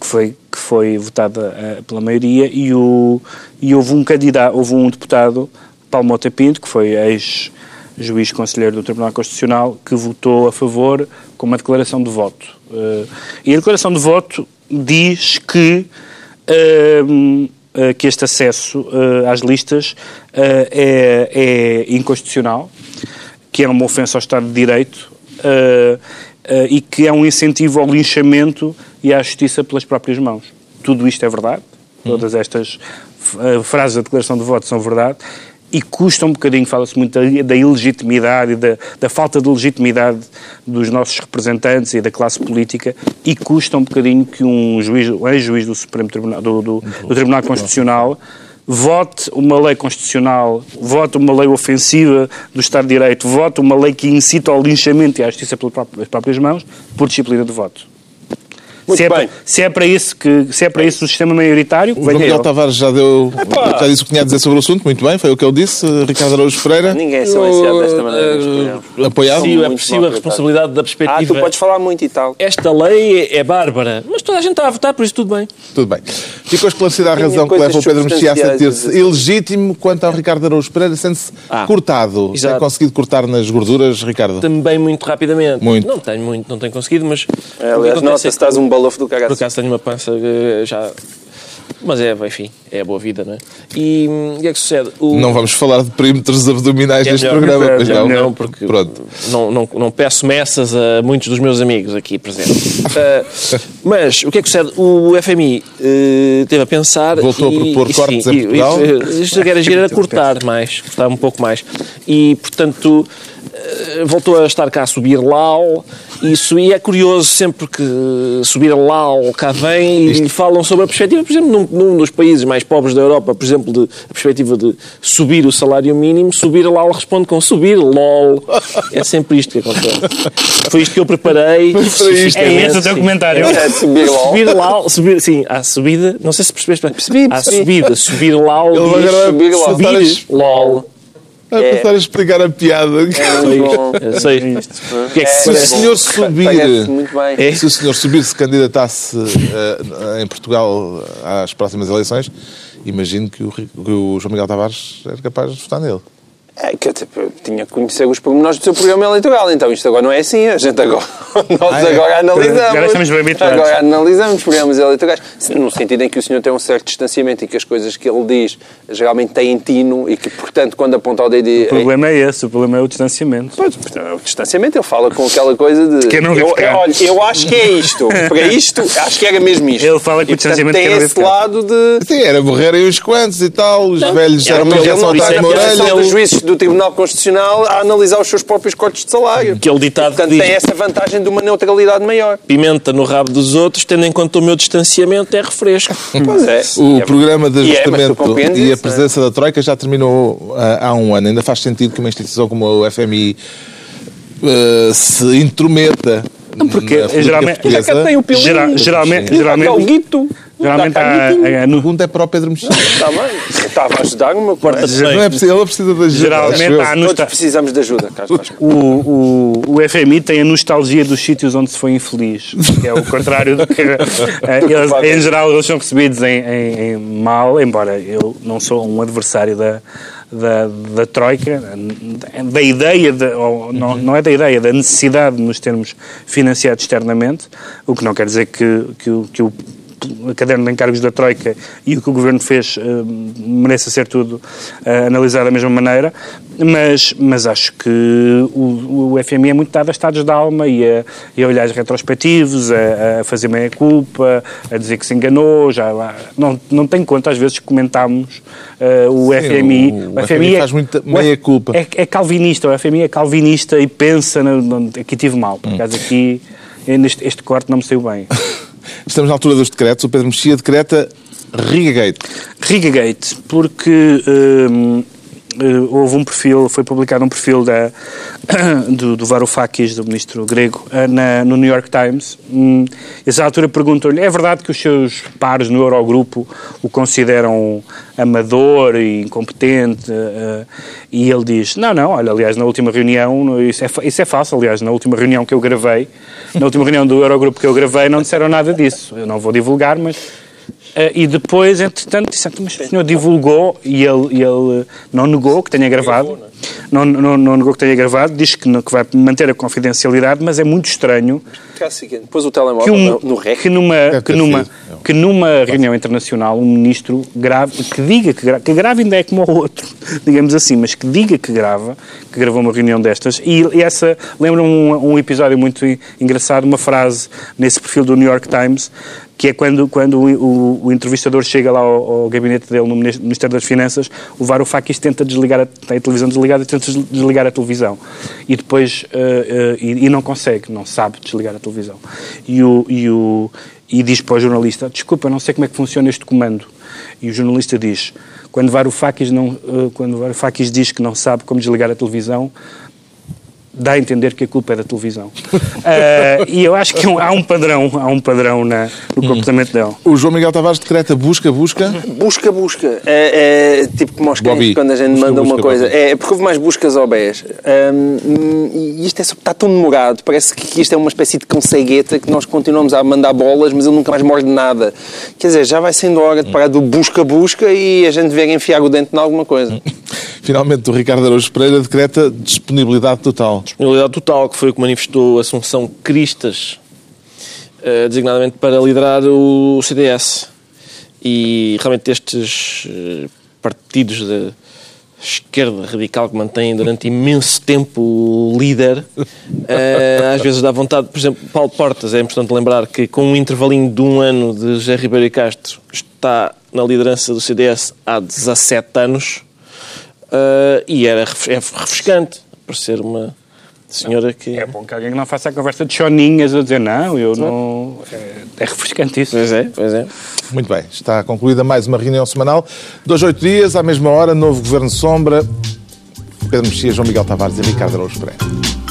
que foi que foi votada ah, pela maioria e, o, e houve um candidato, houve um deputado, Paulo Mota Pinto, que foi ex juiz conselheiro do Tribunal Constitucional, que votou a favor com uma declaração de voto. Eh, e a declaração de voto diz que, eh, que este acesso eh, às listas eh, é, é inconstitucional, que é uma ofensa ao Estado de Direito eh, e que é um incentivo ao linchamento e à justiça pelas próprias mãos. Tudo isto é verdade. Todas estas eh, frases da declaração de voto são verdade. E custa um bocadinho, fala-se muito da, da ilegitimidade e da, da falta de legitimidade dos nossos representantes e da classe política, e custa um bocadinho que um juiz, um ex-juiz do Supremo Tribunal, do, do, do Tribunal Constitucional vote uma lei constitucional, vote uma lei ofensiva do Estado de Direito, vote uma lei que incita ao linchamento e à justiça pelas pró- pelas próprias mãos, por disciplina de voto. Muito se, é bem. para, se, é para isso que, se é para isso o sistema maioritário, O Miguel. Tavares já deu, já disse o que tinha a dizer sobre o assunto, muito bem, foi o que ele disse. Ricardo Araújo Freira, Ninguém é silenciado desta maneira. apoiado. É possível a responsabilidade da Ah, perspectiva. tu podes falar muito e tal. Esta lei é, é bárbara, mas toda a gente está a votar, por isso tudo bem. Tudo bem. Ficou esclarecida a razão que leva o Pedro Mexia a substanciais sentir-se ilegítimo quanto ao Ricardo Araújo Pereira, sendo-se Ah, cortado. Tem exato. conseguido cortar nas gorduras, Ricardo? Também muito rapidamente. Muito. Não tenho muito, não tenho conseguido, mas. É, aliás, nota-se é que estás um balofo do Por cagaço. acaso tenho uma pança eh, já. Mas é, enfim, é a boa vida, não é? E hum, o que é que sucede? O- Não vamos falar de perímetros abdominais É neste programa, é pois não? não, porque Pronto. não, não, não peço messas a muitos dos meus amigos aqui presentes. Ah, mas o que é que sucede? O FMI eh, teve a pensar. Voltou a e- propor e cortes sim, em Portugal? E, isto era agir a cortar mais, cortar um pouco mais. E, portanto, voltou a estar cá a subir LAL. Isso, e é curioso sempre que subir LAL cá vem e lhe falam sobre a perspectiva, por exemplo, num, num dos países mais pobres da Europa, por exemplo, de, a perspectiva de subir o salário mínimo, subir LAL responde com subir LOL. É sempre isto que acontece. Foi isto que eu preparei. isto. É esse o teu Sim. comentário. É subir LOL. Subir LAL, subir, sim, à subida, não sei se percebeste bem. Percebi, À percebi. subida, diz agora subir LOL. subir LOL. A pensar a explicar a piada. É muito bom. Eu sei. O que é que É, Se o senhor subir. É? se o senhor subir se candidatasse eh, em Portugal às próximas eleições, imagino que o, que o João Miguel Tavares era capaz de votar nele. É, que eu, tipo, eu tinha que conhecer os pormenores do seu programa eleitoral, então isto agora não é assim, a gente agora, nós Ah, é? agora analisamos. Agora estamos bem habituados. Agora analisamos programas eleitorais, no sentido em que o senhor tem um certo distanciamento e que as coisas que ele diz geralmente têm tino e que, portanto, quando aponta o dedo... O problema é esse, o problema é o distanciamento. Pois, o distanciamento, ele fala com aquela coisa de... Que eu não eu, olha, eu acho que é isto. Para isto, acho que era mesmo isto. Ele fala com e, o distanciamento portanto, tem não esse lado de... Sim, era morrerem uns quantos e tal, os velhos era eram uma é uma que orelha. Do Tribunal Constitucional a analisar os seus próprios cortes de salário. Que é o ditado Portanto, que diz- tem essa vantagem de uma neutralidade maior. Pimenta no rabo dos outros, tendo em conta o meu distanciamento, é refresco. Pois é. O E é- programa de e é, ajustamento compreendes e a isso, presença da Troika já terminou ah, há um ano. Ainda faz sentido que uma instituição como o FMI ah, se intrometa porque, na política geralmente- portuguesa. tem o pilinho. Gera- geralmente, geralmente, Galguito. Geralmente Dá cá há, há- no- A pergunta é para o Pedro Mexia. Está bem. Estava a ajudar o meu colega. Não é preciso, ele precisa de ajuda. geralmente há Todos precisamos de ajuda, Carlos o, o, o FMI tem a nostalgia dos sítios onde se foi infeliz, que é o contrário do que eh, eles, em geral eles são recebidos em, em- em mal, embora eu não sou um adversário da, da, da Troika, da ideia, de, ou, não, não é da ideia, da necessidade de nos termos financiado externamente, o que não quer dizer que, que, que o caderno de encargos da Troika e o que o Governo fez uh, merece ser tudo uh, analisado da mesma maneira, mas, mas acho que o, o FMI é muito dado a estados de alma e a, e a olhares retrospectivos, a, a fazer meia-culpa, a dizer que se enganou, já não, não tem conta, às vezes comentámos uh, o Sim, FMI. O, o, o FMI, é, faz muita meia-culpa. É, é, calvinista, o FMI é calvinista e pensa, no, no, aqui tive mal, por acaso aqui, este, este corte não me saiu bem. Estamos na altura dos decretos. O Pedro Mexia decreta Rigagate. Rigagate, porque hum, houve um perfil, foi publicado um perfil da, do, do Varoufakis, do ministro grego, eh, na, no New York Times. Hum, essa altura perguntam-lhe, é verdade que os seus pares no Eurogrupo o consideram amador e incompetente? Uh, e ele diz, não, não, olha, aliás, na última reunião, isso é, isso é falso, aliás, na última reunião que eu gravei, na última reunião do Eurogrupo que eu gravei, não disseram nada disso. Eu não vou divulgar, mas e depois, entretanto, disseram, mas o senhor divulgou e ele, e ele não negou que tenha gravado. Não, não, não negou que tenha gravado, diz que, que vai manter a confidencialidade, mas é muito estranho. Depois o telemóvel que um, no REC. Que numa, que numa, que numa reunião internacional um ministro grave, que diga que grava, que grave ainda é como o outro, digamos assim, mas que diga que grava, que gravou uma reunião destas. E, e essa lembra um, um episódio muito engraçado, uma frase nesse perfil do New York Times que é quando, quando o, o, entrevistador chega lá ao, ao, gabinete dele no Ministério das Finanças, o Varoufakis tenta desligar, a, tem a televisão desligada tenta desligar a televisão. E depois, uh, uh, e, e, não consegue, não sabe desligar a televisão. E, o, e, o, e diz para o jornalista, desculpa, não sei como é que funciona este comando. E o jornalista diz, quando Varoufakis, não, uh, quando Varoufakis diz que não sabe como desligar a televisão, dá a entender que a culpa é da televisão. uh, e eu acho que há um padrão, há um padrão na, no hum. comportamento dela. O João Miguel Tavares decreta busca, busca? Busca, busca. É, é tipo como aos cães quando a gente busca, manda busca, uma coisa. Bobby. É porque houve mais buscas ou bés. Um, e isto é, está tão demorado, parece que isto é uma espécie de consegueta que nós continuamos a mandar bolas, mas ele nunca mais morde nada. Quer dizer, já vai sendo hora de parar do busca-busca e a gente ver enfiar o dente em alguma coisa. Finalmente, o Ricardo Araújo Pereira decreta disponibilidade total. Disponibilidade total, que foi o que manifestou Assunção Cristas, eh, designadamente para liderar o CDS. E realmente estes eh, partidos de esquerda radical que mantêm durante imenso tempo o líder, eh, às vezes dá vontade, por exemplo, Paulo Portas, é importante lembrar que com um intervalinho de um ano de José Ribeiro e Castro está na liderança do CDS há 17 anos, e era é refrescante parecer uma senhora que. É bom que alguém não faça a conversa de choninhas a dizer não, eu não. É, é refrescante isso. Pois é, pois é. Muito bem, está concluída mais uma reunião semanal. Dois, oito dias, à mesma hora, novo Governo Sombra. Pedro Mexia, João Miguel Tavares e Ricardo Araújo Pereira.